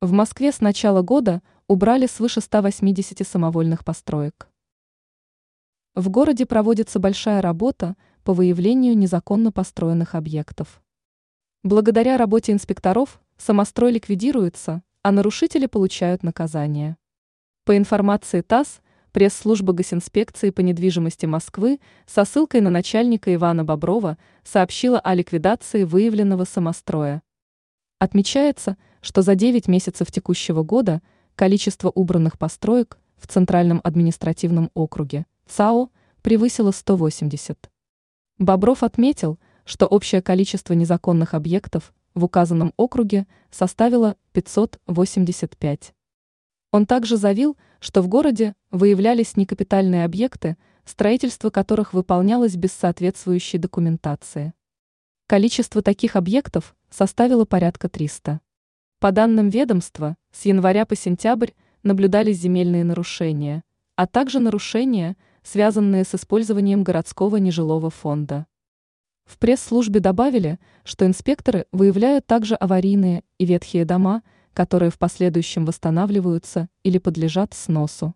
В Москве с начала года убрали свыше 180 самовольных построек. В городе проводится большая работа по выявлению незаконно построенных объектов. Благодаря работе инспекторов самострой ликвидируется, а нарушители получают наказание. По информации ТАСС, пресс-служба Госинспекции по недвижимости Москвы со ссылкой на начальника Ивана Боброва сообщила о ликвидации выявленного самостроя. Отмечается, что за 9 месяцев текущего года количество убранных построек в Центральном административном округе ЦАО превысило 180. Бобров отметил, что общее количество незаконных объектов в указанном округе составило 585. Он также заявил, что в городе выявлялись некапитальные объекты, строительство которых выполнялось без соответствующей документации. Количество таких объектов составило порядка 300. По данным ведомства, с января по сентябрь наблюдались земельные нарушения, а также нарушения, связанные с использованием городского нежилого фонда. В пресс-службе добавили, что инспекторы выявляют также аварийные и ветхие дома, которые в последующем восстанавливаются или подлежат сносу.